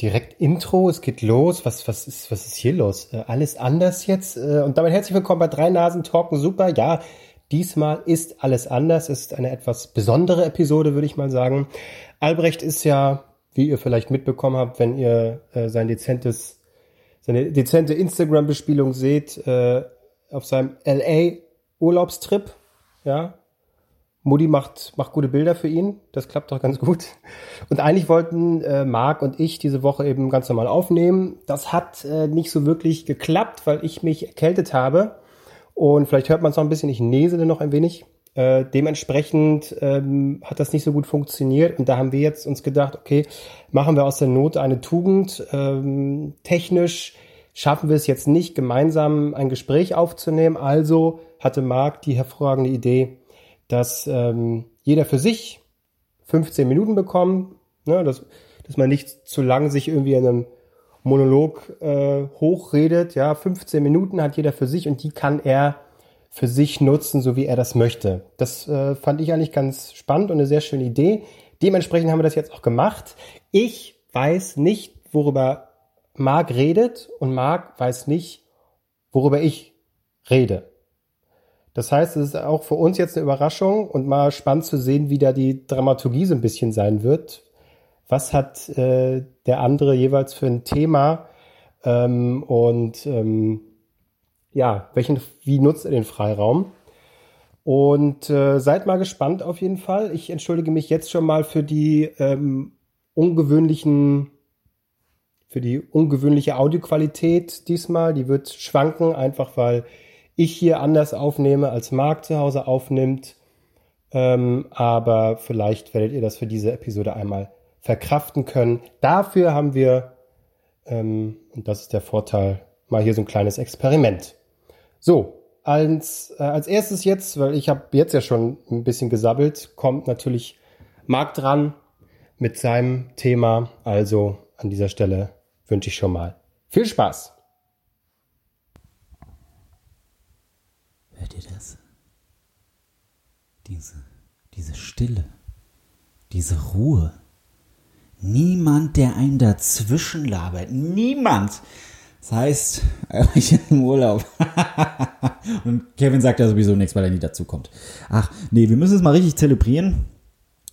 direkt Intro, es geht los. Was, was, ist, was ist hier los? Äh, alles anders jetzt? Äh, und damit herzlich willkommen bei Drei Nasen Talken. Super, ja, diesmal ist alles anders. Es ist eine etwas besondere Episode, würde ich mal sagen. Albrecht ist ja, wie ihr vielleicht mitbekommen habt, wenn ihr äh, sein dezentes, seine dezente Instagram-Bespielung seht, äh, auf seinem LA-Urlaubstrip, ja, Mutti macht, macht gute Bilder für ihn. Das klappt doch ganz gut. Und eigentlich wollten äh, Marc und ich diese Woche eben ganz normal aufnehmen. Das hat äh, nicht so wirklich geklappt, weil ich mich erkältet habe. Und vielleicht hört man es noch ein bisschen, ich nesele noch ein wenig. Äh, dementsprechend ähm, hat das nicht so gut funktioniert. Und da haben wir jetzt uns gedacht, okay, machen wir aus der Not eine Tugend. Ähm, technisch schaffen wir es jetzt nicht, gemeinsam ein Gespräch aufzunehmen. Also hatte Marc die hervorragende Idee, dass ähm, jeder für sich 15 Minuten bekommt, ne, dass, dass man nicht zu lang sich irgendwie in einem Monolog äh, hochredet. Ja, 15 Minuten hat jeder für sich und die kann er für sich nutzen, so wie er das möchte. Das äh, fand ich eigentlich ganz spannend und eine sehr schöne Idee. Dementsprechend haben wir das jetzt auch gemacht. Ich weiß nicht, worüber Marc redet und Marc weiß nicht, worüber ich rede. Das heißt, es ist auch für uns jetzt eine Überraschung und mal spannend zu sehen, wie da die Dramaturgie so ein bisschen sein wird. Was hat äh, der andere jeweils für ein Thema ähm, und ähm, ja, welchen, wie nutzt er den Freiraum? Und äh, seid mal gespannt auf jeden Fall. Ich entschuldige mich jetzt schon mal für die ähm, ungewöhnlichen, für die ungewöhnliche Audioqualität diesmal. Die wird schwanken, einfach weil ich hier anders aufnehme, als Marc zu Hause aufnimmt. Ähm, aber vielleicht werdet ihr das für diese Episode einmal verkraften können. Dafür haben wir, ähm, und das ist der Vorteil, mal hier so ein kleines Experiment. So, als, äh, als erstes jetzt, weil ich habe jetzt ja schon ein bisschen gesabbelt, kommt natürlich Marc dran mit seinem Thema. Also an dieser Stelle wünsche ich schon mal viel Spaß. Hört ihr das? Diese, diese Stille, diese Ruhe. Niemand, der einen dazwischen labert. Niemand. Das heißt, ich bin im Urlaub. Und Kevin sagt ja sowieso nichts, weil er nie dazu kommt. Ach, nee, wir müssen es mal richtig zelebrieren.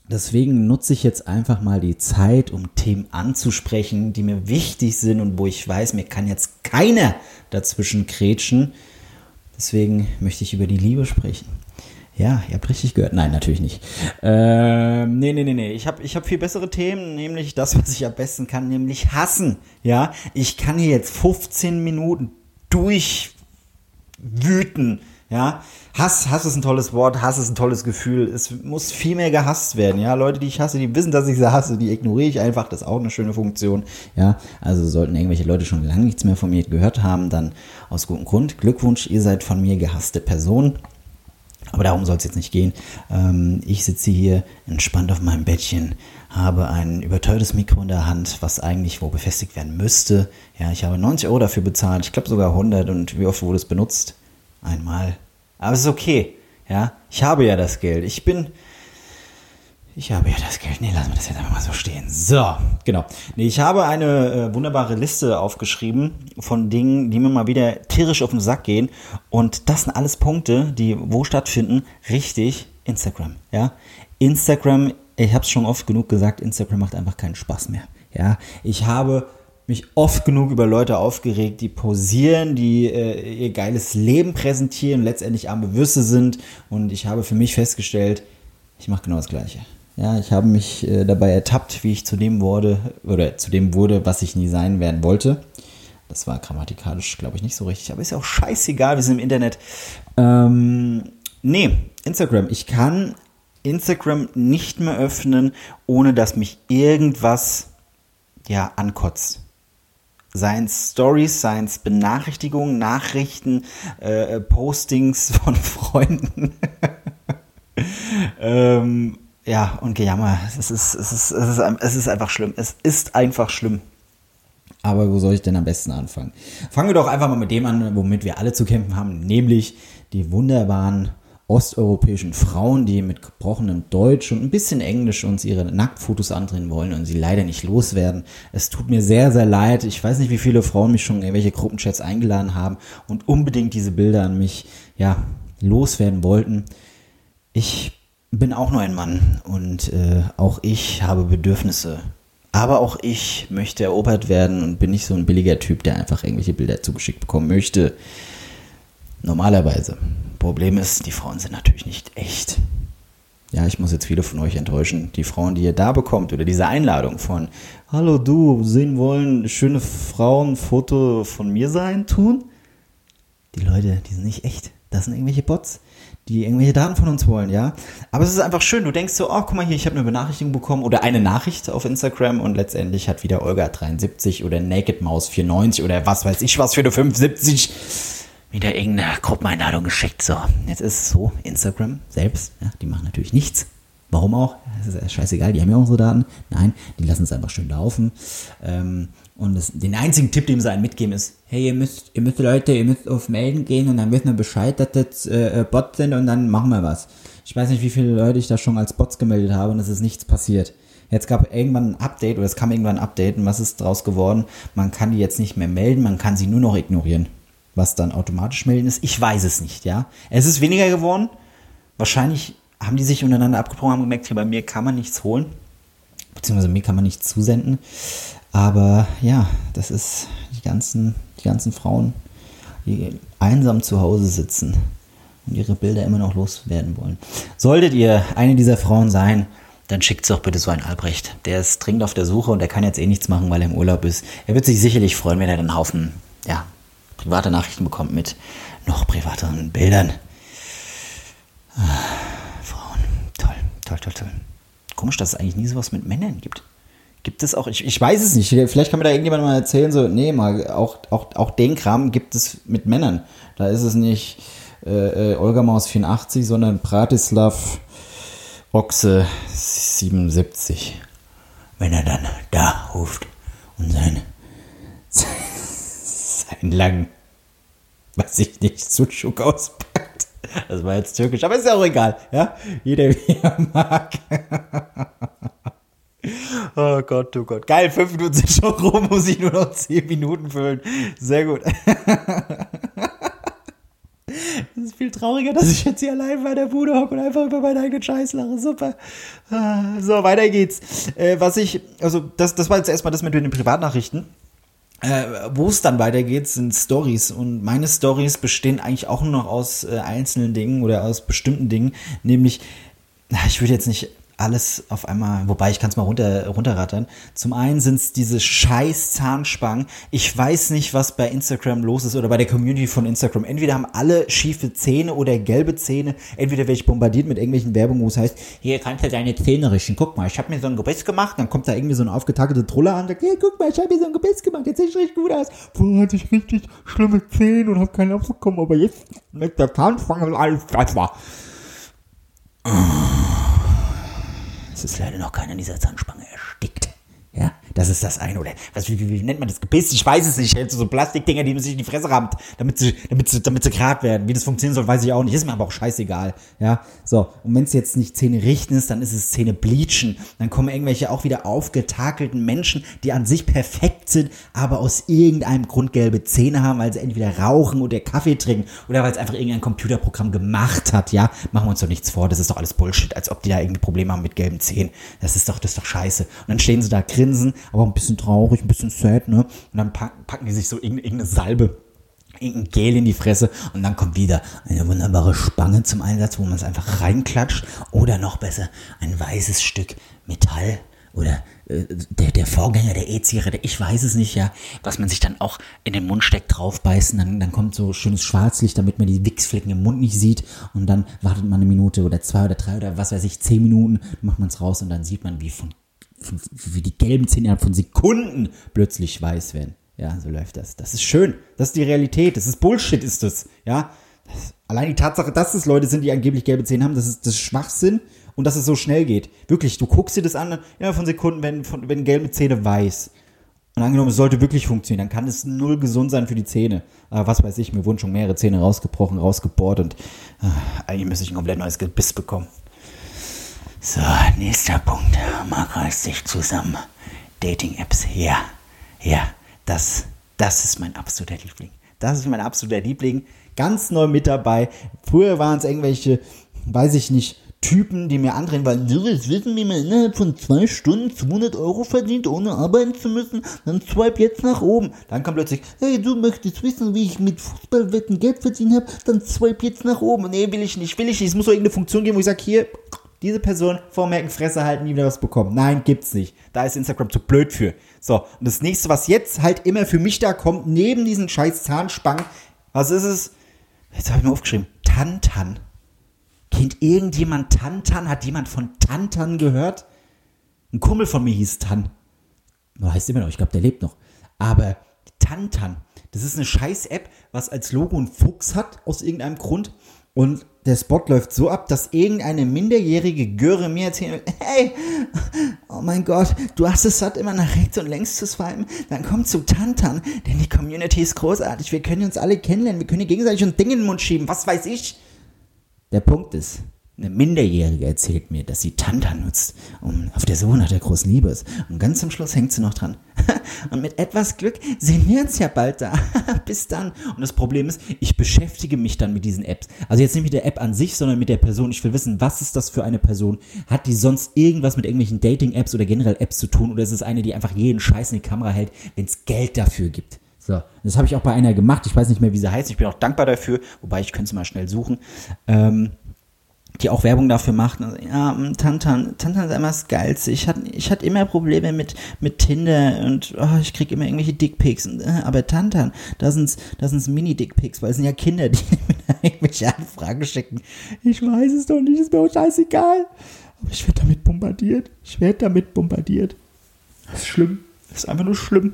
Deswegen nutze ich jetzt einfach mal die Zeit, um Themen anzusprechen, die mir wichtig sind und wo ich weiß, mir kann jetzt keiner dazwischen kretschen. Deswegen möchte ich über die Liebe sprechen. Ja, ihr habt richtig gehört. Nein, natürlich nicht. Ähm, nee, nee, nee, nee. Ich habe ich hab viel bessere Themen, nämlich das, was ich am besten kann, nämlich hassen. Ja, ich kann hier jetzt 15 Minuten durchwüten. Ja, Hass, Hass ist ein tolles Wort, Hass ist ein tolles Gefühl. Es muss viel mehr gehasst werden. Ja, Leute, die ich hasse, die wissen, dass ich sie hasse, die ignoriere ich einfach. Das ist auch eine schöne Funktion. Ja, also sollten irgendwelche Leute schon lange nichts mehr von mir gehört haben, dann aus gutem Grund. Glückwunsch, ihr seid von mir gehasste Person. Aber darum soll es jetzt nicht gehen. Ähm, ich sitze hier entspannt auf meinem Bettchen, habe ein überteuertes Mikro in der Hand, was eigentlich wo befestigt werden müsste. Ja, ich habe 90 Euro dafür bezahlt, ich glaube sogar 100 und wie oft wurde es benutzt? Einmal. Aber es ist okay. Ja, ich habe ja das Geld. Ich bin. Ich habe ja das Geld. Nee, lassen wir das jetzt einfach mal so stehen. So, genau. Nee, ich habe eine äh, wunderbare Liste aufgeschrieben von Dingen, die mir mal wieder tierisch auf den Sack gehen. Und das sind alles Punkte, die wo stattfinden? Richtig, Instagram. Ja, Instagram, ich habe es schon oft genug gesagt, Instagram macht einfach keinen Spaß mehr. Ja, ich habe mich oft genug über Leute aufgeregt, die posieren, die äh, ihr geiles Leben präsentieren, letztendlich arme Würste sind. Und ich habe für mich festgestellt, ich mache genau das Gleiche. Ja, ich habe mich äh, dabei ertappt, wie ich zu dem wurde oder zu dem wurde, was ich nie sein werden wollte. Das war grammatikalisch, glaube ich, nicht so richtig, aber ist ja auch scheißegal, wir sind im Internet. Ähm, nee, Instagram. Ich kann Instagram nicht mehr öffnen, ohne dass mich irgendwas ja ankotzt. Seien es Stories, seien es Benachrichtigungen, Nachrichten, äh, Postings von Freunden. ähm, ja, und Gejammer. Es ist, es, ist, es, ist, es ist einfach schlimm. Es ist einfach schlimm. Aber wo soll ich denn am besten anfangen? Fangen wir doch einfach mal mit dem an, womit wir alle zu kämpfen haben, nämlich die wunderbaren osteuropäischen Frauen, die mit gebrochenem Deutsch und ein bisschen Englisch uns ihre Nacktfotos andrehen wollen und sie leider nicht loswerden. Es tut mir sehr, sehr leid. Ich weiß nicht, wie viele Frauen mich schon in irgendwelche Gruppenchats eingeladen haben und unbedingt diese Bilder an mich, ja, loswerden wollten. Ich bin auch nur ein Mann und äh, auch ich habe Bedürfnisse. Aber auch ich möchte erobert werden und bin nicht so ein billiger Typ, der einfach irgendwelche Bilder zugeschickt bekommen möchte. Normalerweise. Problem ist, die Frauen sind natürlich nicht echt. Ja, ich muss jetzt viele von euch enttäuschen. Die Frauen, die ihr da bekommt oder diese Einladung von Hallo du, sehen wollen schöne Frauen Foto von mir sein tun? Die Leute, die sind nicht echt. Das sind irgendwelche Bots, die irgendwelche Daten von uns wollen, ja. Aber es ist einfach schön. Du denkst so, oh, guck mal hier, ich habe eine Benachrichtigung bekommen oder eine Nachricht auf Instagram und letztendlich hat wieder Olga 73 oder Naked Maus 94 oder was weiß ich was für eine 75 wieder irgendeine Gruppeneinladung geschickt. So, jetzt ist es so, Instagram selbst, ja, die machen natürlich nichts. Warum auch? Das ist scheißegal, die haben ja unsere Daten. Nein, die lassen es einfach schön laufen. Ähm, und das, den einzigen Tipp, den sie einem mitgeben, ist, hey, ihr müsst, ihr müsst Leute, ihr müsst auf Melden gehen und dann wissen wir Bescheid, dass das äh, Bots sind und dann machen wir was. Ich weiß nicht, wie viele Leute ich da schon als Bots gemeldet habe und es ist nichts passiert. Jetzt gab irgendwann ein Update oder es kam irgendwann ein Update und was ist draus geworden? Man kann die jetzt nicht mehr melden, man kann sie nur noch ignorieren was dann automatisch melden ist. Ich weiß es nicht, ja. Es ist weniger geworden. Wahrscheinlich haben die sich untereinander abgebrochen, haben gemerkt, hier bei mir kann man nichts holen. Beziehungsweise mir kann man nichts zusenden. Aber ja, das ist die ganzen, die ganzen Frauen, die einsam zu Hause sitzen und ihre Bilder immer noch loswerden wollen. Solltet ihr eine dieser Frauen sein, dann schickt es doch bitte so einen Albrecht. Der ist dringend auf der Suche und der kann jetzt eh nichts machen, weil er im Urlaub ist. Er wird sich sicherlich freuen, wenn er einen Haufen ja, private Nachrichten bekommt mit noch privateren Bildern. Ah, Frauen, toll, toll, toll, toll. Komisch, dass es eigentlich nie sowas mit Männern gibt. Gibt es auch, ich, ich weiß es nicht, vielleicht kann mir da irgendjemand mal erzählen, so, nee, mal, auch, auch, auch den Kram gibt es mit Männern. Da ist es nicht äh, äh Olga Maus 84, sondern Bratislav Ochse 77. Wenn er dann da ruft und sein einen langen, weiß ich nicht, Sucuk auspackt. Das war jetzt türkisch, aber ist ja auch egal, ja? Jeder wie er mag. Oh Gott, oh Gott. Geil, fünf Minuten sind schon rum, muss ich nur noch zehn Minuten füllen. Sehr gut. Das ist viel trauriger, dass ich jetzt hier allein bei der Bude hocke und einfach über meinen eigenen Scheiß lache. Super. Ah, so, weiter geht's. Äh, was ich, also das, das war jetzt erstmal das mit den Privatnachrichten. Äh, Wo es dann weitergeht, sind Stories. Und meine Stories bestehen eigentlich auch nur noch aus äh, einzelnen Dingen oder aus bestimmten Dingen, nämlich ich würde jetzt nicht alles auf einmal, wobei ich kann es mal runter, runterrattern. Zum einen sind es diese scheiß Zahnspangen. Ich weiß nicht, was bei Instagram los ist oder bei der Community von Instagram. Entweder haben alle schiefe Zähne oder gelbe Zähne. Entweder werde ich bombardiert mit irgendwelchen Werbungen, wo es heißt, hier kannst du deine Zähne richten. Guck mal, ich habe mir so ein Gebiss gemacht. Dann kommt da irgendwie so eine aufgetakelte Trulle an und sagt, hier, guck mal, ich habe mir so ein Gebiss gemacht. Jetzt sieht richtig gut aus. Vorher hatte ich richtig schlimme Zähne und habe keinen abbekommen. Aber jetzt mit der Zahnspange alles das war. Es ist leider noch keiner in dieser Zahnspange erstickt. Das ist das eine. Oder was, wie, wie, wie nennt man das? Gebiss? Ich weiß es nicht. Hältst du so Plastikdinger, die man sich in die Fresse rammt, damit sie, damit sie, damit sie grad werden. Wie das funktionieren soll, weiß ich auch nicht. Ist mir aber auch scheißegal. Ja, so. Und wenn es jetzt nicht Zähne richten ist, dann ist es Zähne bleachen. Dann kommen irgendwelche auch wieder aufgetakelten Menschen, die an sich perfekt sind, aber aus irgendeinem Grund gelbe Zähne haben, weil sie entweder rauchen oder Kaffee trinken oder weil es einfach irgendein Computerprogramm gemacht hat. Ja, machen wir uns doch nichts vor. Das ist doch alles Bullshit, als ob die da irgendwie Probleme haben mit gelben Zähnen. Das ist doch, das ist doch scheiße. Und dann stehen sie da grinsen, aber ein bisschen traurig, ein bisschen sad, ne? Und dann packen, packen die sich so irgendeine Salbe irgendein Gel in die Fresse und dann kommt wieder eine wunderbare Spange zum Einsatz, wo man es einfach reinklatscht oder noch besser ein weißes Stück Metall oder äh, der, der Vorgänger der E-Zigarette, ich weiß es nicht, ja, was man sich dann auch in den Mund steckt, draufbeißen, dann, dann kommt so schönes Schwarzlicht, damit man die Wichsflecken im Mund nicht sieht und dann wartet man eine Minute oder zwei oder drei oder was weiß ich, zehn Minuten, macht man es raus und dann sieht man, wie von wie die gelben Zähne innerhalb von Sekunden plötzlich weiß werden. Ja, so läuft das. Das ist schön. Das ist die Realität. Das ist Bullshit, ist das. Ja. Das, allein die Tatsache, dass es Leute sind, die angeblich gelbe Zähne haben, das ist das ist Schwachsinn und dass es so schnell geht. Wirklich, du guckst dir das an, ja, von Sekunden, wenn, von, wenn gelbe Zähne weiß. Und angenommen, es sollte wirklich funktionieren, dann kann es null gesund sein für die Zähne. Aber was weiß ich, mir wurden schon mehrere Zähne rausgebrochen, rausgebohrt und äh, eigentlich müsste ich ein komplett neues Gebiss bekommen. So, nächster Punkt. Marc reißt sich zusammen. Dating-Apps. Ja, ja, das, das ist mein absoluter Liebling. Das ist mein absoluter Liebling. Ganz neu mit dabei. Früher waren es irgendwelche, weiß ich nicht, Typen, die mir andrehen, weil das wissen, wie man innerhalb von zwei Stunden 200 Euro verdient, ohne arbeiten zu müssen, dann swipe jetzt nach oben. Dann kommt plötzlich, hey, du möchtest wissen, wie ich mit Fußballwetten Geld verdient habe, dann swipe jetzt nach oben. Nee, will ich nicht, will ich nicht. Es muss doch irgendeine Funktion geben, wo ich sage, hier, diese Person vormerken, Fresse halten, nie wieder was bekommen. Nein, gibt's nicht. Da ist Instagram zu blöd für. So, und das nächste, was jetzt halt immer für mich da kommt, neben diesen scheiß Zahnspangen, was ist es? Jetzt habe ich mir aufgeschrieben. Tantan. Kennt irgendjemand Tantan? Hat jemand von Tantan gehört? Ein Kumpel von mir hieß Tan. Heißt immer noch, ich glaube, der lebt noch. Aber Tantan, das ist eine scheiß App, was als Logo einen Fuchs hat, aus irgendeinem Grund. Und der Spot läuft so ab, dass irgendeine minderjährige Göre mir erzählt, hey, oh mein Gott, du hast es satt, immer nach rechts und längs zu swipen, dann komm zu Tantan, denn die Community ist großartig, wir können uns alle kennenlernen, wir können gegenseitig ein Ding in den Mund schieben, was weiß ich. Der Punkt ist, eine Minderjährige erzählt mir, dass sie Tanta nutzt, um auf der Suche nach der großen Liebe ist. Und ganz zum Schluss hängt sie noch dran. Und mit etwas Glück sehen wir uns ja bald da. Bis dann. Und das Problem ist, ich beschäftige mich dann mit diesen Apps. Also jetzt nicht mit der App an sich, sondern mit der Person. Ich will wissen, was ist das für eine Person? Hat die sonst irgendwas mit irgendwelchen Dating-Apps oder generell Apps zu tun? Oder ist es eine, die einfach jeden Scheiß in die Kamera hält, wenn es Geld dafür gibt? So, das habe ich auch bei einer gemacht. Ich weiß nicht mehr, wie sie heißt. Ich bin auch dankbar dafür. Wobei, ich könnte sie mal schnell suchen. Ähm, die auch Werbung dafür macht. Also, ja, Tantan, Tantan ist immer das Geilste. Ich hatte ich hatte immer Probleme mit, mit Tinder und oh, ich kriege immer irgendwelche Dickpics. Äh, aber Tantan, da sind da sind's Mini-Dickpics, weil es sind ja Kinder, die mir irgendwelche Anfragen schicken. Ich weiß es doch nicht, ist mir auch scheißegal. Aber ich werde damit bombardiert. Ich werde damit bombardiert. Das ist schlimm. Das ist einfach nur schlimm.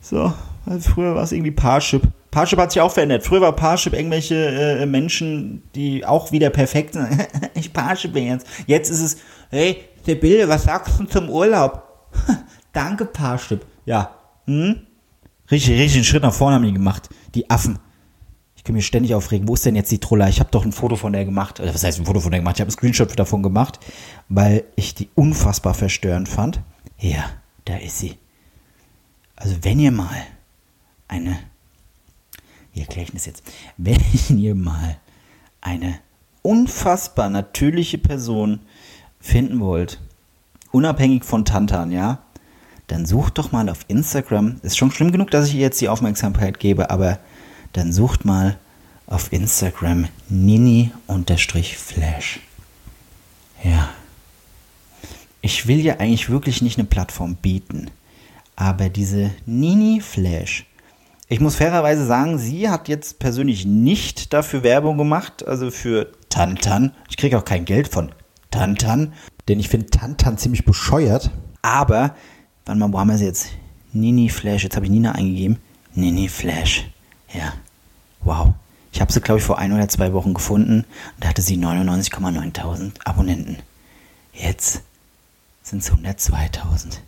So, also früher war es irgendwie Parship. Parship hat sich auch verändert. Früher war Parship irgendwelche äh, Menschen, die auch wieder perfekt sind. ich Parship jetzt. Jetzt ist es, hey, Bilde, was sagst du zum Urlaub? Danke, Parship. Ja. Hm? Richtig, richtig einen Schritt nach vorne haben die gemacht. Die Affen. Ich kann mich ständig aufregen. Wo ist denn jetzt die Troller? Ich habe doch ein Foto von der gemacht. Oder was heißt ein Foto von der gemacht? Ich habe einen Screenshot davon gemacht, weil ich die unfassbar verstörend fand. Ja, da ist sie. Also wenn ihr mal eine, wie erkläre ich das jetzt? Wenn ihr mal eine unfassbar natürliche Person finden wollt, unabhängig von Tantan, ja, dann sucht doch mal auf Instagram. Ist schon schlimm genug, dass ich ihr jetzt die Aufmerksamkeit gebe, aber dann sucht mal auf Instagram nini-flash. Ja. Ich will ja eigentlich wirklich nicht eine Plattform bieten, aber diese Nini Flash ich muss fairerweise sagen, sie hat jetzt persönlich nicht dafür Werbung gemacht, also für Tantan. Ich kriege auch kein Geld von Tantan, denn ich finde Tantan ziemlich bescheuert. Aber, wann mal, wo haben wir sie jetzt? Nini Flash, jetzt habe ich Nina eingegeben. Nini Flash, ja, wow. Ich habe sie, glaube ich, vor ein oder zwei Wochen gefunden. Da hatte sie 99,9000 Abonnenten. Jetzt sind es 102.000.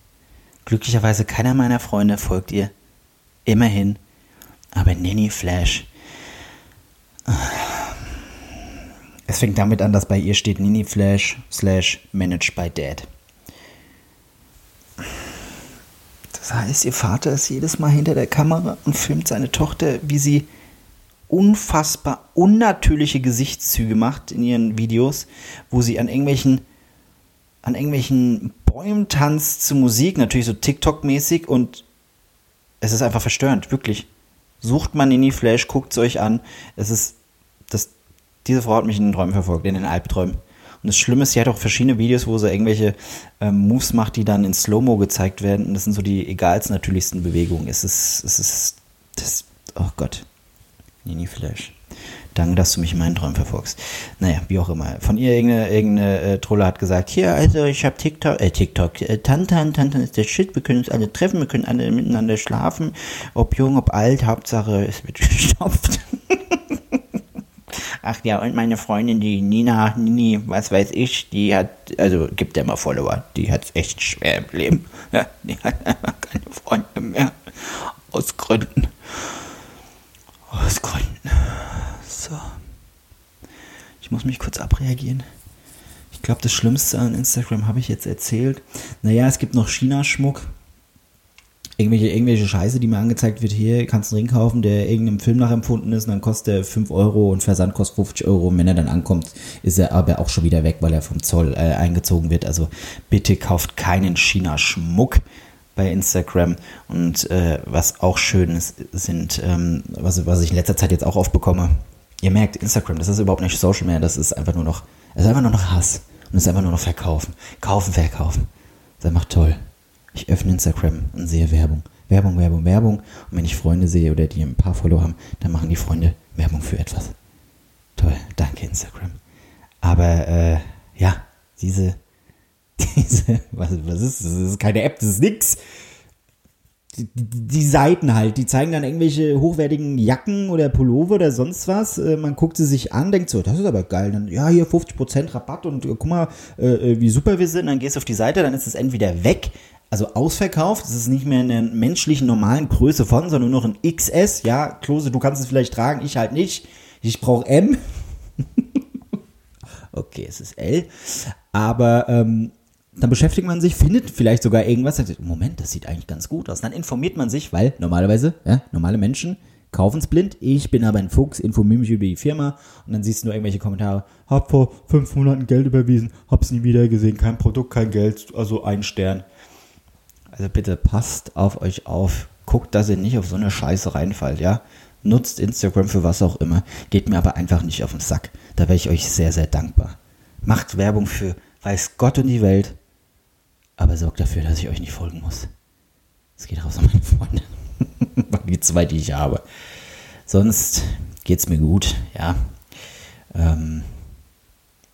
Glücklicherweise keiner meiner Freunde folgt ihr. Immerhin aber Nanny Flash. Es fängt damit an, dass bei ihr steht Nini Flash slash Managed by Dad. Das heißt, ihr Vater ist jedes Mal hinter der Kamera und filmt seine Tochter, wie sie unfassbar unnatürliche Gesichtszüge macht in ihren Videos, wo sie an irgendwelchen an irgendwelchen Bäumen tanzt zu Musik, natürlich so TikTok-mäßig und es ist einfach verstörend, wirklich. Sucht man in die Flash, guckt es euch an. Es ist, das, diese Frau hat mich in den Träumen verfolgt, in den Albträumen. Und das Schlimme ist, sie hat auch verschiedene Videos, wo sie irgendwelche ähm, Moves macht, die dann in Slow-Mo gezeigt werden. Und das sind so die egalsten, natürlichsten Bewegungen. Es ist, es ist, das, oh Gott. Nini Flash. Danke, dass du mich in meinen Träumen verfolgst. Naja, wie auch immer. Von ihr irgendeine, irgendeine äh, Trolle hat gesagt, hier, also ich habe TikTok, äh, TikTok, äh, Tantan, Tantan ist der Shit, wir können uns alle treffen, wir können alle miteinander schlafen, ob jung, ob alt, Hauptsache es wird gestopft. ach ja, und meine Freundin, die Nina, Nini, was weiß ich, die hat, also gibt ja immer Follower, die hat es echt schwer im Leben. Ja, die hat einfach keine Freunde mehr. Aus Gründen. Aus Gründen. So. Ich muss mich kurz abreagieren. Ich glaube, das Schlimmste an Instagram habe ich jetzt erzählt. Naja, es gibt noch China-Schmuck irgendwelche, irgendwelche Scheiße, die mir angezeigt wird, hier kannst du einen Ring kaufen, der irgendeinem Film nachempfunden ist und dann kostet er 5 Euro und Versand kostet 50 Euro. Und wenn er dann ankommt, ist er aber auch schon wieder weg, weil er vom Zoll äh, eingezogen wird. Also bitte kauft keinen China-Schmuck bei Instagram. Und äh, was auch schön ist, sind, ähm, was, was ich in letzter Zeit jetzt auch aufbekomme, ihr merkt, Instagram, das ist überhaupt nicht Social mehr, das ist einfach nur noch, es ist einfach nur noch Hass. Und es ist einfach nur noch Verkaufen. Kaufen, verkaufen. Das ist einfach toll. Ich öffne Instagram und sehe Werbung. Werbung, Werbung, Werbung. Und wenn ich Freunde sehe oder die ein paar Follow haben, dann machen die Freunde Werbung für etwas. Toll, danke Instagram. Aber äh, ja, diese, diese, was, was ist das? Das ist keine App, das ist nix. Die, die, Seiten halt, die zeigen dann irgendwelche hochwertigen Jacken oder Pullover oder sonst was. Äh, man guckt sie sich an, denkt so, das ist aber geil. Dann, ja, hier 50% Rabatt und äh, guck mal, äh, wie super wir sind. Dann gehst du auf die Seite, dann ist es entweder weg also ausverkauft. Es ist nicht mehr in der menschlichen normalen Größe von, sondern nur noch ein XS. Ja, Klose, du kannst es vielleicht tragen, ich halt nicht. Ich brauche M. okay, es ist L. Aber ähm, dann beschäftigt man sich, findet vielleicht sogar irgendwas. Sagt, Moment, das sieht eigentlich ganz gut aus. Dann informiert man sich, weil normalerweise, ja, normale Menschen kaufen es blind. Ich bin aber ein Fuchs, informiere mich über die Firma und dann siehst du nur irgendwelche Kommentare. Hab vor fünf Monaten Geld überwiesen, hab's nie wieder gesehen, kein Produkt, kein Geld, also ein Stern. Also bitte passt auf euch auf. Guckt, dass ihr nicht auf so eine Scheiße reinfallt, ja? Nutzt Instagram für was auch immer. Geht mir aber einfach nicht auf den Sack. Da wäre ich euch sehr, sehr dankbar. Macht Werbung für weiß Gott und die Welt. Aber sorgt dafür, dass ich euch nicht folgen muss. Es geht raus an meine Freunde. die zwei, die ich habe. Sonst geht's mir gut, ja. Ähm,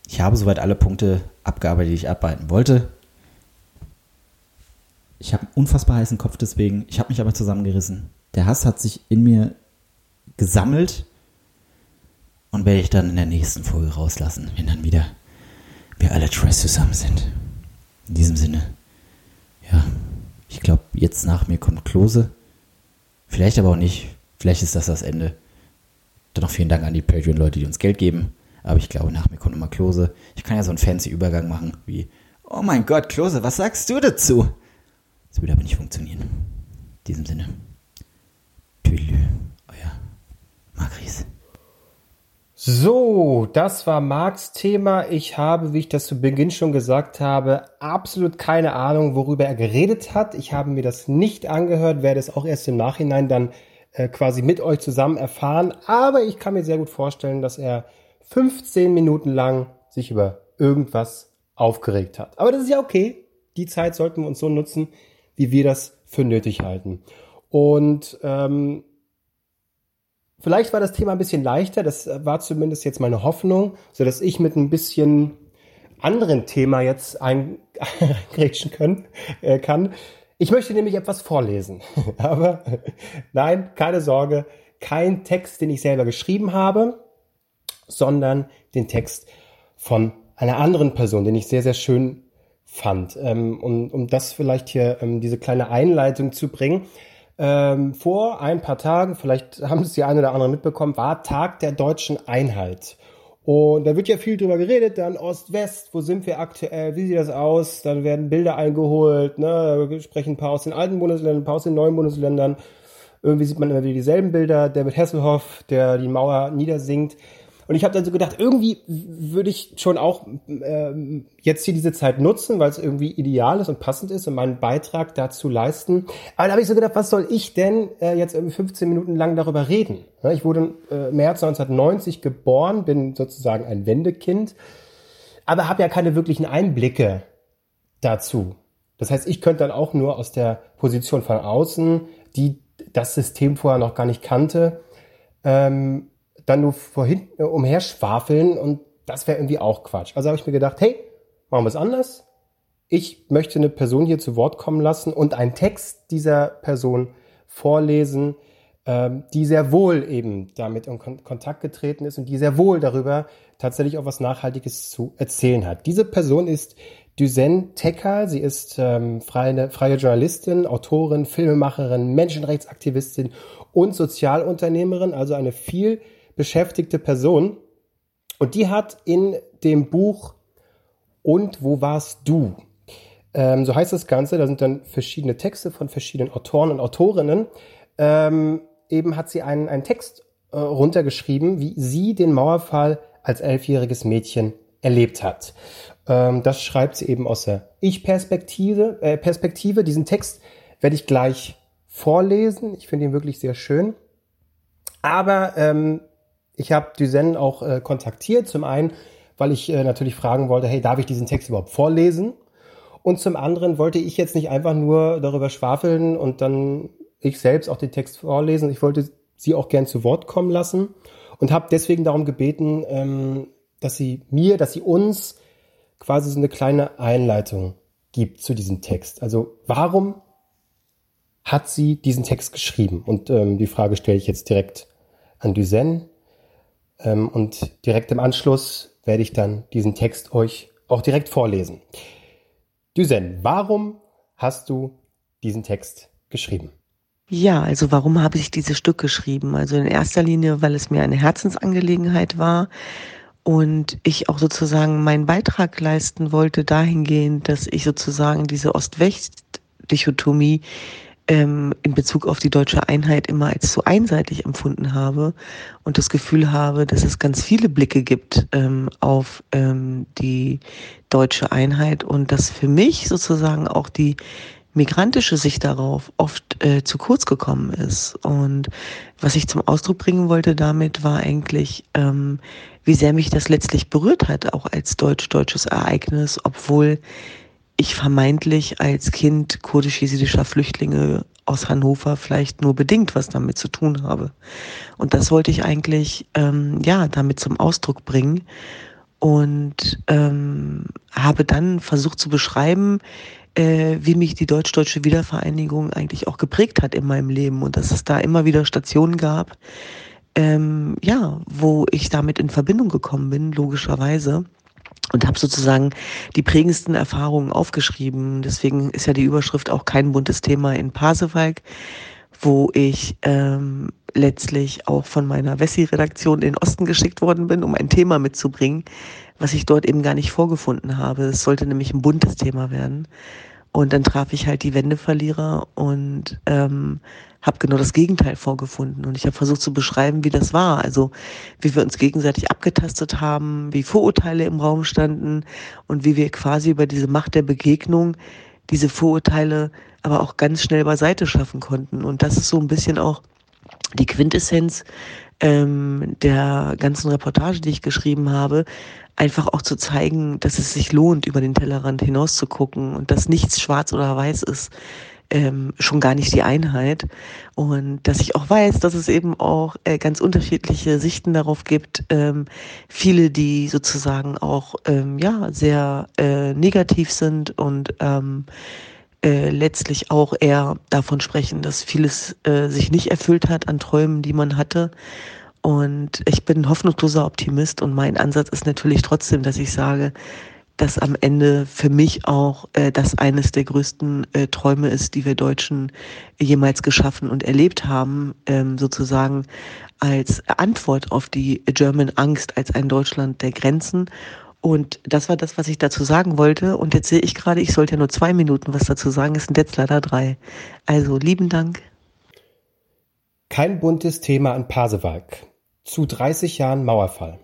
ich habe soweit alle Punkte abgearbeitet, die ich arbeiten wollte. Ich habe einen unfassbar heißen Kopf deswegen. Ich habe mich aber zusammengerissen. Der Hass hat sich in mir gesammelt und werde ich dann in der nächsten Folge rauslassen, wenn dann wieder wir alle Tress zusammen sind. In diesem Sinne, ja, ich glaube, jetzt nach mir kommt Klose. Vielleicht aber auch nicht. Vielleicht ist das das Ende. Dann noch vielen Dank an die Patreon-Leute, die uns Geld geben. Aber ich glaube, nach mir kommt nochmal Klose. Ich kann ja so einen fancy Übergang machen wie, oh mein Gott, Klose, was sagst du dazu? Das würde aber nicht funktionieren. In diesem Sinne. Tüdelü, euer Margries. So, das war Marks Thema. Ich habe, wie ich das zu Beginn schon gesagt habe, absolut keine Ahnung, worüber er geredet hat. Ich habe mir das nicht angehört, werde es auch erst im Nachhinein dann äh, quasi mit euch zusammen erfahren. Aber ich kann mir sehr gut vorstellen, dass er 15 Minuten lang sich über irgendwas aufgeregt hat. Aber das ist ja okay. Die Zeit sollten wir uns so nutzen, wie wir das für nötig halten. Und ähm, vielleicht war das Thema ein bisschen leichter, das war zumindest jetzt meine Hoffnung, so dass ich mit ein bisschen anderen Thema jetzt eingrätschen können, äh, kann. Ich möchte nämlich etwas vorlesen. Aber nein, keine Sorge, kein Text, den ich selber geschrieben habe, sondern den Text von einer anderen Person, den ich sehr, sehr schön fand. Ähm, um, um das vielleicht hier, ähm, diese kleine Einleitung zu bringen. Ähm, vor ein paar Tagen, vielleicht haben es die eine oder andere mitbekommen, war Tag der deutschen Einheit. Und da wird ja viel drüber geredet, dann Ost-West, wo sind wir aktuell, wie sieht das aus? Dann werden Bilder eingeholt, ne? wir sprechen ein paar aus den alten Bundesländern, ein paar aus den neuen Bundesländern. Irgendwie sieht man immer wieder dieselben Bilder, David Hasselhoff, der die Mauer niedersingt. Und ich habe dann so gedacht, irgendwie würde ich schon auch äh, jetzt hier diese Zeit nutzen, weil es irgendwie ideal ist und passend ist und meinen Beitrag dazu leisten. Aber da habe ich so gedacht, was soll ich denn äh, jetzt irgendwie 15 Minuten lang darüber reden? Ich wurde äh, März 1990 geboren, bin sozusagen ein Wendekind, aber habe ja keine wirklichen Einblicke dazu. Das heißt, ich könnte dann auch nur aus der Position von außen, die das System vorher noch gar nicht kannte, ähm, dann nur vorhin äh, umherschwafeln und das wäre irgendwie auch Quatsch. Also habe ich mir gedacht, hey, machen wir es anders. Ich möchte eine Person hier zu Wort kommen lassen und einen Text dieser Person vorlesen, ähm, die sehr wohl eben damit in Kon Kontakt getreten ist und die sehr wohl darüber tatsächlich auch was Nachhaltiges zu erzählen hat. Diese Person ist Duzen Tecker. Sie ist ähm, freie, freie Journalistin, Autorin, Filmemacherin, Menschenrechtsaktivistin und Sozialunternehmerin, also eine viel beschäftigte Person. Und die hat in dem Buch Und wo warst du? Ähm, so heißt das Ganze, da sind dann verschiedene Texte von verschiedenen Autoren und Autorinnen. Ähm, eben hat sie einen, einen Text äh, runtergeschrieben, wie sie den Mauerfall als elfjähriges Mädchen erlebt hat. Ähm, das schreibt sie eben aus der Ich-Perspektive. Äh, Perspektive. Diesen Text werde ich gleich vorlesen. Ich finde ihn wirklich sehr schön. Aber ähm, ich habe Duzen auch äh, kontaktiert. Zum einen, weil ich äh, natürlich fragen wollte, hey, darf ich diesen Text überhaupt vorlesen? Und zum anderen wollte ich jetzt nicht einfach nur darüber schwafeln und dann ich selbst auch den Text vorlesen. Ich wollte sie auch gern zu Wort kommen lassen und habe deswegen darum gebeten, ähm, dass sie mir, dass sie uns quasi so eine kleine Einleitung gibt zu diesem Text. Also warum hat sie diesen Text geschrieben? Und ähm, die Frage stelle ich jetzt direkt an Duzen. Ähm, und direkt im Anschluss werde ich dann diesen Text euch auch direkt vorlesen. Duzen, warum hast du diesen Text geschrieben? Ja, also warum habe ich dieses Stück geschrieben? Also in erster Linie, weil es mir eine Herzensangelegenheit war und ich auch sozusagen meinen Beitrag leisten wollte dahingehend, dass ich sozusagen diese Ost-West-Dichotomie ähm, in Bezug auf die deutsche Einheit immer als zu einseitig empfunden habe und das Gefühl habe, dass es ganz viele Blicke gibt ähm, auf ähm, die deutsche Einheit und dass für mich sozusagen auch die migrantische Sicht darauf oft äh, zu kurz gekommen ist. Und was ich zum Ausdruck bringen wollte damit, war eigentlich, ähm, wie sehr mich das letztlich berührt hat, auch als deutsch-deutsches Ereignis, obwohl ich vermeintlich als Kind kurdisch-jesidischer Flüchtlinge aus Hannover vielleicht nur bedingt was damit zu tun habe. Und das wollte ich eigentlich ähm, ja damit zum Ausdruck bringen und ähm, habe dann versucht zu beschreiben, äh, wie mich die deutsch-deutsche Wiedervereinigung eigentlich auch geprägt hat in meinem Leben und dass es da immer wieder Stationen gab, ähm, ja, wo ich damit in Verbindung gekommen bin, logischerweise. Und habe sozusagen die prägendsten Erfahrungen aufgeschrieben. Deswegen ist ja die Überschrift auch kein buntes Thema in Pasewalk, wo ich ähm, letztlich auch von meiner Wessi-Redaktion in den Osten geschickt worden bin, um ein Thema mitzubringen, was ich dort eben gar nicht vorgefunden habe. Es sollte nämlich ein buntes Thema werden. Und dann traf ich halt die Wendeverlierer und ähm, habe genau das Gegenteil vorgefunden. Und ich habe versucht zu beschreiben, wie das war. Also wie wir uns gegenseitig abgetastet haben, wie Vorurteile im Raum standen und wie wir quasi über diese Macht der Begegnung diese Vorurteile aber auch ganz schnell beiseite schaffen konnten. Und das ist so ein bisschen auch die Quintessenz ähm, der ganzen Reportage, die ich geschrieben habe, einfach auch zu zeigen, dass es sich lohnt, über den Tellerrand hinaus zu gucken und dass nichts schwarz oder weiß ist, ähm, schon gar nicht die Einheit. Und dass ich auch weiß, dass es eben auch äh, ganz unterschiedliche Sichten darauf gibt. Ähm, viele, die sozusagen auch ähm, ja sehr äh, negativ sind und ähm, äh, letztlich auch eher davon sprechen, dass vieles äh, sich nicht erfüllt hat an Träumen, die man hatte. Und ich bin hoffnungsloser Optimist und mein Ansatz ist natürlich trotzdem, dass ich sage, dass am Ende für mich auch äh, das eines der größten äh, Träume ist, die wir Deutschen jemals geschaffen und erlebt haben, ähm, sozusagen als Antwort auf die German Angst als ein Deutschland der Grenzen und das war das, was ich dazu sagen wollte. Und jetzt sehe ich gerade, ich sollte ja nur zwei Minuten was dazu sagen, es sind jetzt leider drei. Also lieben Dank. Kein buntes Thema an Pasewalk. Zu 30 Jahren Mauerfall.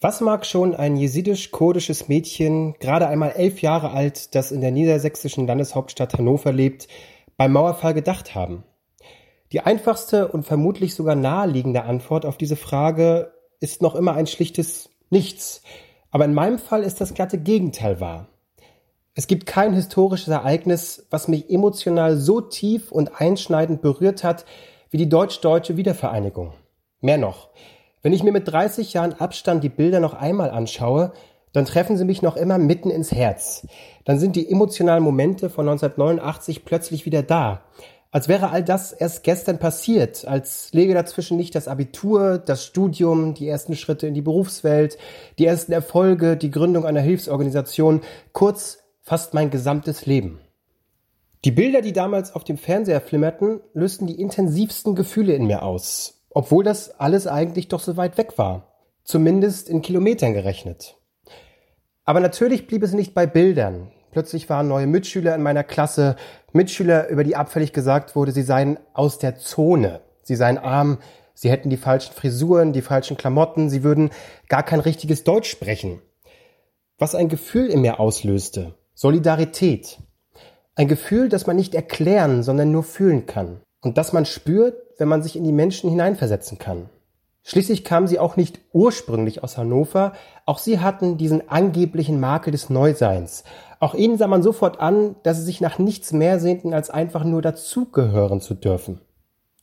Was mag schon ein jesidisch-kurdisches Mädchen, gerade einmal elf Jahre alt, das in der niedersächsischen Landeshauptstadt Hannover lebt, beim Mauerfall gedacht haben? Die einfachste und vermutlich sogar naheliegende Antwort auf diese Frage ist noch immer ein schlichtes Nichts. Aber in meinem Fall ist das glatte Gegenteil wahr. Es gibt kein historisches Ereignis, was mich emotional so tief und einschneidend berührt hat wie die deutsch-deutsche Wiedervereinigung. Mehr noch, wenn ich mir mit 30 Jahren Abstand die Bilder noch einmal anschaue, dann treffen sie mich noch immer mitten ins Herz. Dann sind die emotionalen Momente von 1989 plötzlich wieder da. Als wäre all das erst gestern passiert, als läge dazwischen nicht das Abitur, das Studium, die ersten Schritte in die Berufswelt, die ersten Erfolge, die Gründung einer Hilfsorganisation, kurz fast mein gesamtes Leben. Die Bilder, die damals auf dem Fernseher flimmerten, lösten die intensivsten Gefühle in mir aus, obwohl das alles eigentlich doch so weit weg war, zumindest in Kilometern gerechnet. Aber natürlich blieb es nicht bei Bildern, Plötzlich waren neue Mitschüler in meiner Klasse, Mitschüler, über die abfällig gesagt wurde, sie seien aus der Zone, sie seien arm, sie hätten die falschen Frisuren, die falschen Klamotten, sie würden gar kein richtiges Deutsch sprechen. Was ein Gefühl in mir auslöste. Solidarität. Ein Gefühl, das man nicht erklären, sondern nur fühlen kann. Und das man spürt, wenn man sich in die Menschen hineinversetzen kann. Schließlich kamen sie auch nicht ursprünglich aus Hannover, auch sie hatten diesen angeblichen Makel des Neuseins, auch ihnen sah man sofort an, dass sie sich nach nichts mehr sehnten, als einfach nur dazugehören zu dürfen.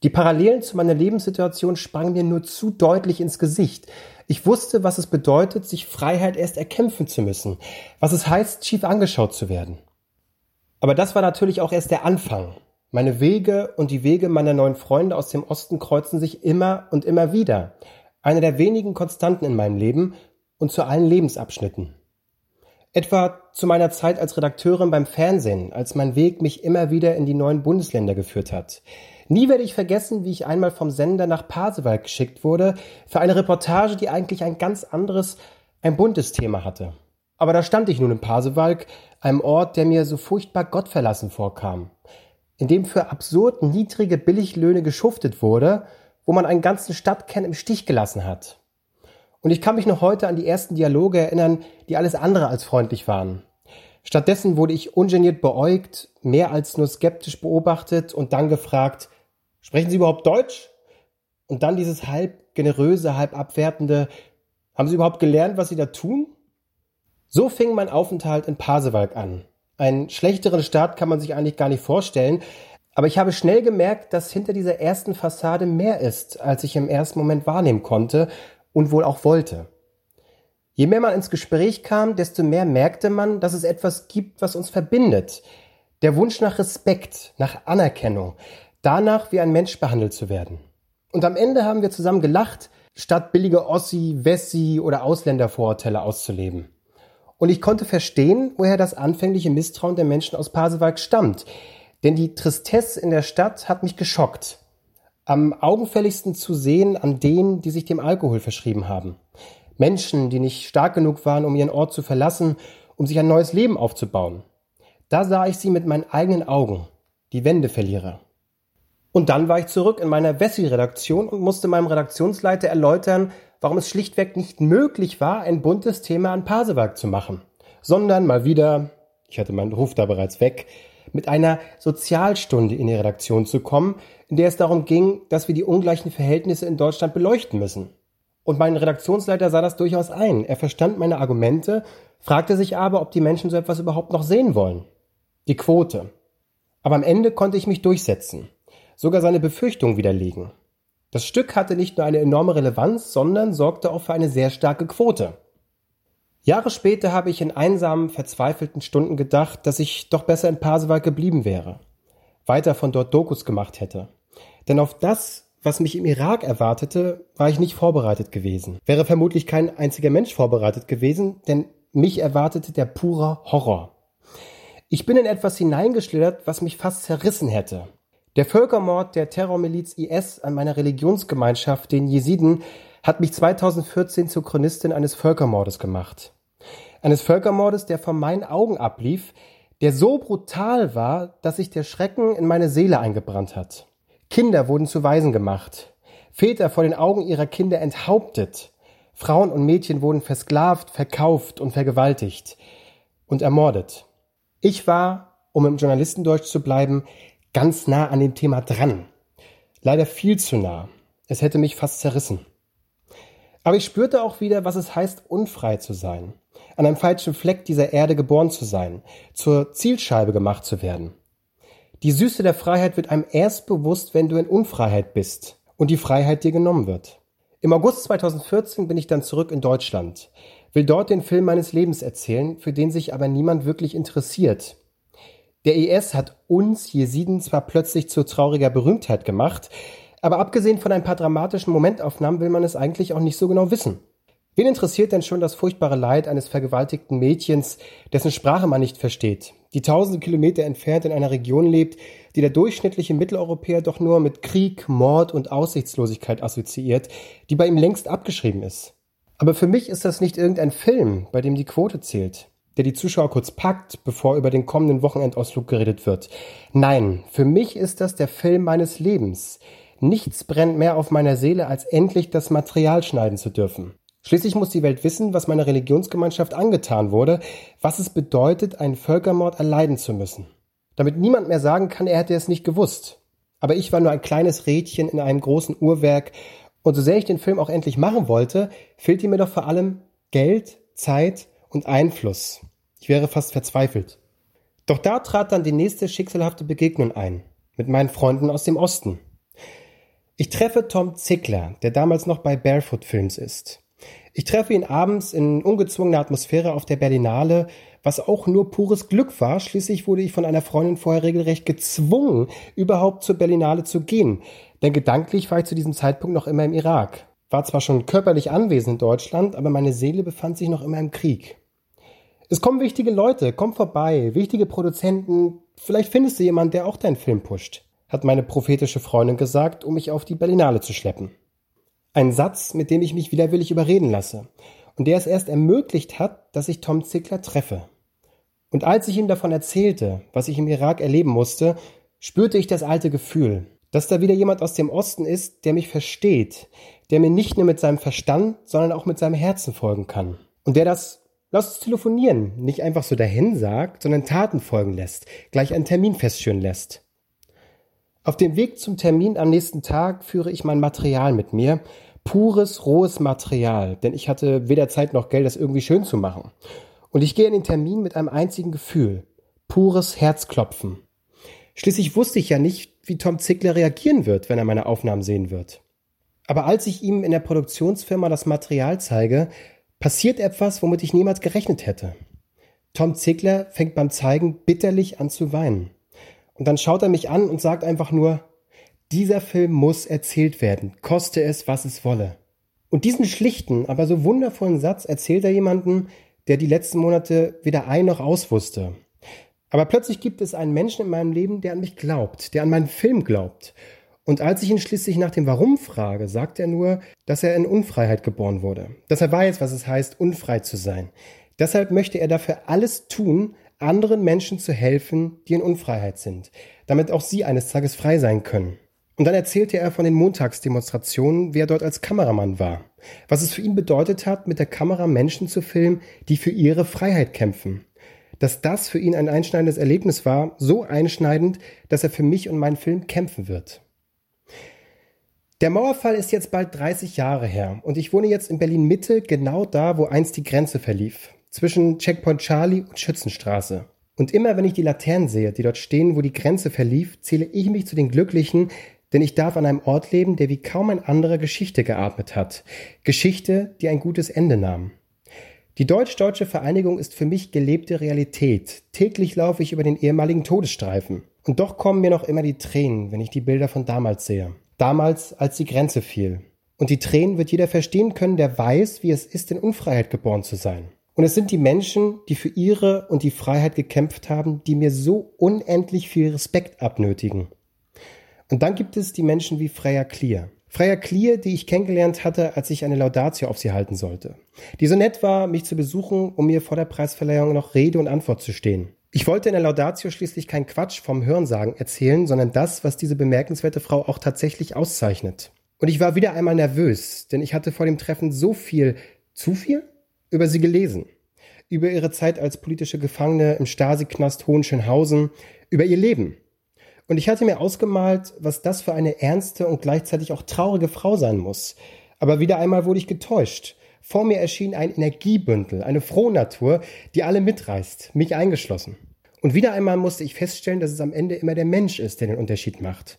Die Parallelen zu meiner Lebenssituation sprangen mir nur zu deutlich ins Gesicht. Ich wusste, was es bedeutet, sich Freiheit erst erkämpfen zu müssen, was es heißt, schief angeschaut zu werden. Aber das war natürlich auch erst der Anfang. Meine Wege und die Wege meiner neuen Freunde aus dem Osten kreuzen sich immer und immer wieder. Eine der wenigen Konstanten in meinem Leben und zu allen Lebensabschnitten. Etwa zu meiner Zeit als Redakteurin beim Fernsehen, als mein Weg mich immer wieder in die neuen Bundesländer geführt hat. Nie werde ich vergessen, wie ich einmal vom Sender nach Pasewalk geschickt wurde für eine Reportage, die eigentlich ein ganz anderes, ein buntes Thema hatte. Aber da stand ich nun in Pasewalk, einem Ort, der mir so furchtbar gottverlassen vorkam, in dem für absurd niedrige Billiglöhne geschuftet wurde, wo man einen ganzen Stadtkern im Stich gelassen hat. Und ich kann mich noch heute an die ersten Dialoge erinnern, die alles andere als freundlich waren. Stattdessen wurde ich ungeniert beäugt, mehr als nur skeptisch beobachtet und dann gefragt, sprechen Sie überhaupt Deutsch? Und dann dieses halb generöse, halb abwertende, haben Sie überhaupt gelernt, was Sie da tun? So fing mein Aufenthalt in Pasewalk an. Einen schlechteren Start kann man sich eigentlich gar nicht vorstellen, aber ich habe schnell gemerkt, dass hinter dieser ersten Fassade mehr ist, als ich im ersten Moment wahrnehmen konnte und wohl auch wollte. Je mehr man ins Gespräch kam, desto mehr merkte man, dass es etwas gibt, was uns verbindet. Der Wunsch nach Respekt, nach Anerkennung, danach wie ein Mensch behandelt zu werden. Und am Ende haben wir zusammen gelacht, statt billige Ossi, Wessi oder Ausländervorurteile auszuleben. Und ich konnte verstehen, woher das anfängliche Misstrauen der Menschen aus Pasewalk stammt. Denn die Tristesse in der Stadt hat mich geschockt am augenfälligsten zu sehen an denen, die sich dem Alkohol verschrieben haben. Menschen, die nicht stark genug waren, um ihren Ort zu verlassen, um sich ein neues Leben aufzubauen. Da sah ich sie mit meinen eigenen Augen, die Wendeverlierer. Und dann war ich zurück in meiner Wessi-Redaktion und musste meinem Redaktionsleiter erläutern, warum es schlichtweg nicht möglich war, ein buntes Thema an Pasewalk zu machen, sondern mal wieder, ich hatte meinen Ruf da bereits weg, mit einer Sozialstunde in die Redaktion zu kommen, in der es darum ging, dass wir die ungleichen Verhältnisse in Deutschland beleuchten müssen. Und mein Redaktionsleiter sah das durchaus ein. Er verstand meine Argumente, fragte sich aber, ob die Menschen so etwas überhaupt noch sehen wollen. Die Quote. Aber am Ende konnte ich mich durchsetzen, sogar seine Befürchtungen widerlegen. Das Stück hatte nicht nur eine enorme Relevanz, sondern sorgte auch für eine sehr starke Quote. Jahre später habe ich in einsamen, verzweifelten Stunden gedacht, dass ich doch besser in Pasewalk geblieben wäre, weiter von dort Dokus gemacht hätte. Denn auf das, was mich im Irak erwartete, war ich nicht vorbereitet gewesen. Wäre vermutlich kein einziger Mensch vorbereitet gewesen, denn mich erwartete der pure Horror. Ich bin in etwas hineingeschlittert, was mich fast zerrissen hätte. Der Völkermord der Terrormiliz IS an meiner Religionsgemeinschaft, den Jesiden, hat mich 2014 zur Chronistin eines Völkermordes gemacht. Eines Völkermordes, der vor meinen Augen ablief, der so brutal war, dass sich der Schrecken in meine Seele eingebrannt hat. Kinder wurden zu Waisen gemacht, Väter vor den Augen ihrer Kinder enthauptet, Frauen und Mädchen wurden versklavt, verkauft und vergewaltigt und ermordet. Ich war, um im Journalistendeutsch zu bleiben, ganz nah an dem Thema dran. Leider viel zu nah. Es hätte mich fast zerrissen. Aber ich spürte auch wieder, was es heißt, unfrei zu sein, an einem falschen Fleck dieser Erde geboren zu sein, zur Zielscheibe gemacht zu werden. Die Süße der Freiheit wird einem erst bewusst, wenn du in Unfreiheit bist und die Freiheit dir genommen wird. Im August 2014 bin ich dann zurück in Deutschland, will dort den Film meines Lebens erzählen, für den sich aber niemand wirklich interessiert. Der IS hat uns Jesiden zwar plötzlich zu trauriger Berühmtheit gemacht, aber abgesehen von ein paar dramatischen Momentaufnahmen will man es eigentlich auch nicht so genau wissen. Wen interessiert denn schon das furchtbare Leid eines vergewaltigten Mädchens, dessen Sprache man nicht versteht, die tausende Kilometer entfernt in einer Region lebt, die der durchschnittliche Mitteleuropäer doch nur mit Krieg, Mord und Aussichtslosigkeit assoziiert, die bei ihm längst abgeschrieben ist? Aber für mich ist das nicht irgendein Film, bei dem die Quote zählt der die Zuschauer kurz packt, bevor über den kommenden Wochenendausflug geredet wird. Nein, für mich ist das der Film meines Lebens. Nichts brennt mehr auf meiner Seele, als endlich das Material schneiden zu dürfen. Schließlich muss die Welt wissen, was meiner Religionsgemeinschaft angetan wurde, was es bedeutet, einen Völkermord erleiden zu müssen. Damit niemand mehr sagen kann, er hätte es nicht gewusst. Aber ich war nur ein kleines Rädchen in einem großen Uhrwerk, und so sehr ich den Film auch endlich machen wollte, fehlte mir doch vor allem Geld, Zeit und Einfluss. Ich wäre fast verzweifelt. Doch da trat dann die nächste schicksalhafte Begegnung ein, mit meinen Freunden aus dem Osten. Ich treffe Tom Zickler, der damals noch bei Barefoot Films ist. Ich treffe ihn abends in ungezwungener Atmosphäre auf der Berlinale, was auch nur pures Glück war. Schließlich wurde ich von einer Freundin vorher regelrecht gezwungen, überhaupt zur Berlinale zu gehen. Denn gedanklich war ich zu diesem Zeitpunkt noch immer im Irak. War zwar schon körperlich anwesend in Deutschland, aber meine Seele befand sich noch immer im Krieg. Es kommen wichtige Leute, komm vorbei, wichtige Produzenten, vielleicht findest du jemanden, der auch deinen Film pusht, hat meine prophetische Freundin gesagt, um mich auf die Berlinale zu schleppen. Ein Satz, mit dem ich mich widerwillig überreden lasse und der es erst ermöglicht hat, dass ich Tom Zickler treffe. Und als ich ihm davon erzählte, was ich im Irak erleben musste, spürte ich das alte Gefühl, dass da wieder jemand aus dem Osten ist, der mich versteht, der mir nicht nur mit seinem Verstand, sondern auch mit seinem Herzen folgen kann. Und der das Lass uns telefonieren, nicht einfach so dahin sagt, sondern Taten folgen lässt, gleich einen Termin festschüren lässt. Auf dem Weg zum Termin am nächsten Tag führe ich mein Material mit mir, pures, rohes Material, denn ich hatte weder Zeit noch Geld, das irgendwie schön zu machen. Und ich gehe in den Termin mit einem einzigen Gefühl, pures Herzklopfen. Schließlich wusste ich ja nicht, wie Tom Zickler reagieren wird, wenn er meine Aufnahmen sehen wird. Aber als ich ihm in der Produktionsfirma das Material zeige, passiert etwas, womit ich niemals gerechnet hätte. Tom Ziegler fängt beim Zeigen bitterlich an zu weinen. Und dann schaut er mich an und sagt einfach nur, dieser Film muss erzählt werden, koste es, was es wolle. Und diesen schlichten, aber so wundervollen Satz erzählt er jemanden, der die letzten Monate weder ein noch aus wusste. Aber plötzlich gibt es einen Menschen in meinem Leben, der an mich glaubt, der an meinen Film glaubt. Und als ich ihn schließlich nach dem Warum frage, sagt er nur, dass er in Unfreiheit geboren wurde, dass er weiß, was es heißt, unfrei zu sein. Deshalb möchte er dafür alles tun, anderen Menschen zu helfen, die in Unfreiheit sind, damit auch sie eines Tages frei sein können. Und dann erzählte er von den Montagsdemonstrationen, wie er dort als Kameramann war, was es für ihn bedeutet hat, mit der Kamera Menschen zu filmen, die für ihre Freiheit kämpfen. Dass das für ihn ein einschneidendes Erlebnis war, so einschneidend, dass er für mich und meinen Film kämpfen wird. Der Mauerfall ist jetzt bald 30 Jahre her und ich wohne jetzt in Berlin Mitte, genau da, wo einst die Grenze verlief, zwischen Checkpoint Charlie und Schützenstraße. Und immer wenn ich die Laternen sehe, die dort stehen, wo die Grenze verlief, zähle ich mich zu den Glücklichen, denn ich darf an einem Ort leben, der wie kaum ein anderer Geschichte geatmet hat. Geschichte, die ein gutes Ende nahm. Die deutsch-deutsche Vereinigung ist für mich gelebte Realität. Täglich laufe ich über den ehemaligen Todesstreifen. Und doch kommen mir noch immer die Tränen, wenn ich die Bilder von damals sehe damals, als die Grenze fiel. Und die Tränen wird jeder verstehen können, der weiß, wie es ist, in Unfreiheit geboren zu sein. Und es sind die Menschen, die für ihre und die Freiheit gekämpft haben, die mir so unendlich viel Respekt abnötigen. Und dann gibt es die Menschen wie Freya Clear. Freya Clear, die ich kennengelernt hatte, als ich eine Laudatio auf sie halten sollte. Die so nett war, mich zu besuchen, um mir vor der Preisverleihung noch Rede und Antwort zu stehen. Ich wollte in der Laudatio schließlich kein Quatsch vom Hörensagen erzählen, sondern das, was diese bemerkenswerte Frau auch tatsächlich auszeichnet. Und ich war wieder einmal nervös, denn ich hatte vor dem Treffen so viel, zu viel, über sie gelesen. Über ihre Zeit als politische Gefangene im Stasi-Knast Hohenschönhausen, über ihr Leben. Und ich hatte mir ausgemalt, was das für eine ernste und gleichzeitig auch traurige Frau sein muss. Aber wieder einmal wurde ich getäuscht. Vor mir erschien ein Energiebündel, eine Frohnatur, die alle mitreißt, mich eingeschlossen. Und wieder einmal musste ich feststellen, dass es am Ende immer der Mensch ist, der den Unterschied macht.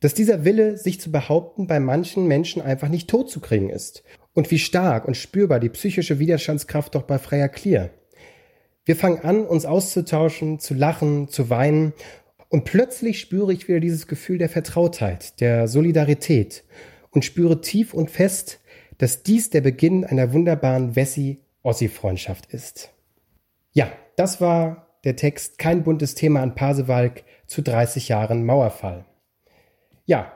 Dass dieser Wille, sich zu behaupten, bei manchen Menschen einfach nicht tot zu kriegen ist. Und wie stark und spürbar die psychische Widerstandskraft doch bei Freier Clear. Wir fangen an, uns auszutauschen, zu lachen, zu weinen. Und plötzlich spüre ich wieder dieses Gefühl der Vertrautheit, der Solidarität und spüre tief und fest, dass dies der Beginn einer wunderbaren Wessi-Ossi-Freundschaft ist. Ja, das war der Text Kein buntes Thema an Pasewalk zu 30 Jahren Mauerfall. Ja,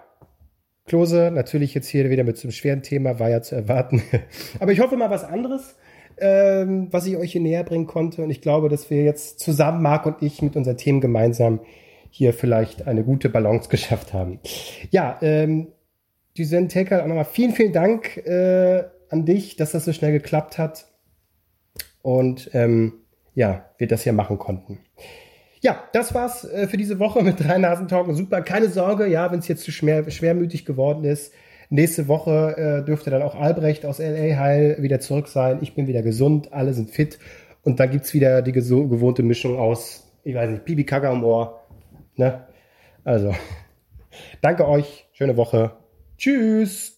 Klose, natürlich jetzt hier wieder mit so einem schweren Thema, war ja zu erwarten. Aber ich hoffe mal was anderes, ähm, was ich euch hier näher bringen konnte. Und ich glaube, dass wir jetzt zusammen, Marc und ich, mit unseren Themen gemeinsam hier vielleicht eine gute Balance geschafft haben. Ja, ähm, Düsen Tecker, auch nochmal vielen, vielen Dank äh, an dich, dass das so schnell geklappt hat. Und ähm, ja, wir das hier machen konnten. Ja, das war's äh, für diese Woche mit drei Nasentalken. Super, keine Sorge, ja, wenn es jetzt zu schwer, schwermütig geworden ist. Nächste Woche äh, dürfte dann auch Albrecht aus LA heil wieder zurück sein. Ich bin wieder gesund, alle sind fit. Und dann gibt's wieder die gewohnte Mischung aus, ich weiß nicht, Bibi Kaka am Ohr. Ne? Also, danke euch, schöne Woche. Tschüss.